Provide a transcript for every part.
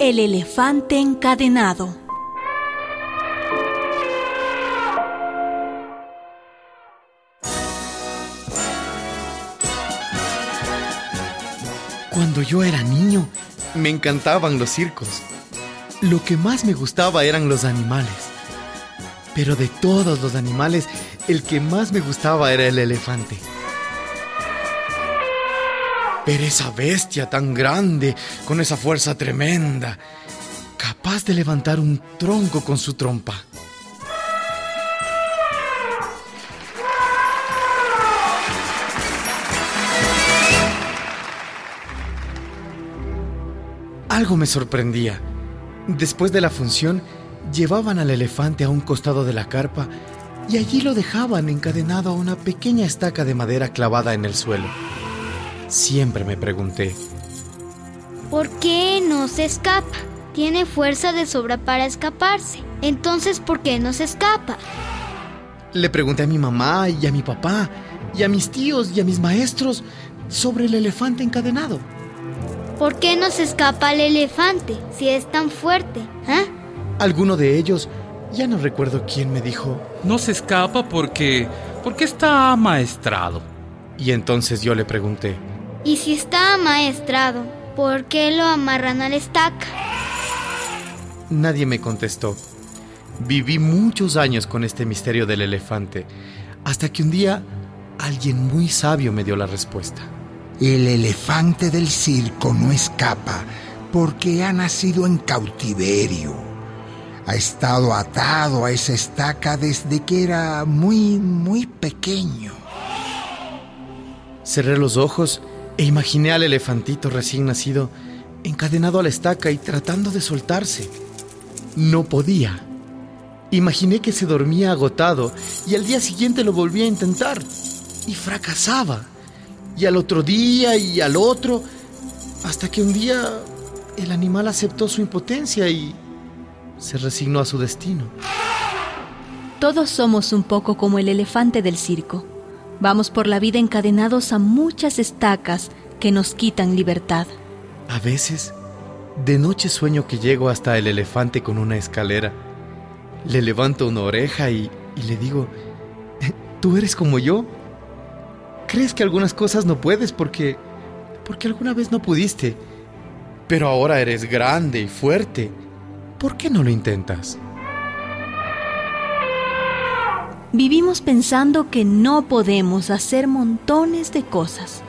El elefante encadenado. Cuando yo era niño, me encantaban los circos. Lo que más me gustaba eran los animales. Pero de todos los animales, el que más me gustaba era el elefante. Pero esa bestia tan grande, con esa fuerza tremenda, capaz de levantar un tronco con su trompa. Algo me sorprendía. Después de la función, llevaban al elefante a un costado de la carpa y allí lo dejaban encadenado a una pequeña estaca de madera clavada en el suelo. Siempre me pregunté, ¿por qué no se escapa? Tiene fuerza de sobra para escaparse. Entonces, ¿por qué no se escapa? Le pregunté a mi mamá y a mi papá y a mis tíos y a mis maestros sobre el elefante encadenado. ¿Por qué no se escapa el elefante si es tan fuerte? ¿eh? Alguno de ellos, ya no recuerdo quién me dijo. No se escapa porque... porque está amaestrado. Y entonces yo le pregunté. ¿Y si está amaestrado, por qué lo amarran a la estaca? Nadie me contestó. Viví muchos años con este misterio del elefante, hasta que un día alguien muy sabio me dio la respuesta. El elefante del circo no escapa porque ha nacido en cautiverio. Ha estado atado a esa estaca desde que era muy, muy pequeño. Cerré los ojos e imaginé al elefantito recién nacido encadenado a la estaca y tratando de soltarse. No podía. Imaginé que se dormía agotado y al día siguiente lo volvía a intentar y fracasaba y al otro día y al otro, hasta que un día el animal aceptó su impotencia y se resignó a su destino. Todos somos un poco como el elefante del circo. Vamos por la vida encadenados a muchas estacas que nos quitan libertad. A veces, de noche sueño que llego hasta el elefante con una escalera. Le levanto una oreja y, le digo, ¿tú eres como yo? crees que algunas cosas no puedes porque porque alguna vez no pudiste, pero ahora eres grande y fuerte. ¿Por qué no lo intentas? Vivimos pensando que no podemos hacer montones de cosas,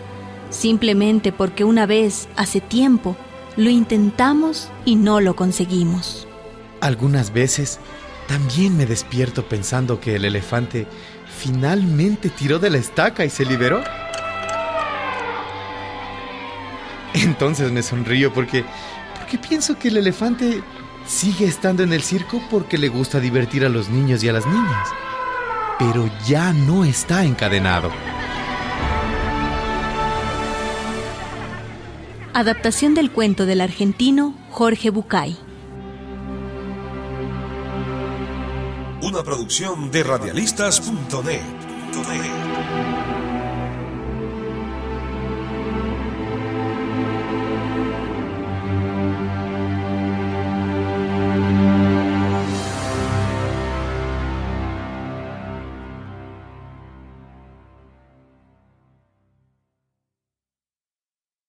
simplemente porque una vez, hace tiempo, lo intentamos y no lo conseguimos. Algunas veces también me despierto pensando que el elefante finalmente tiró de la estaca y se liberó. Entonces me sonrío porque, porque pienso que el elefante sigue estando en el circo porque le gusta divertir a los niños y a las niñas. Pero ya no está encadenado. Adaptación del cuento del argentino Jorge Bucay. Una producción de radialistas.net.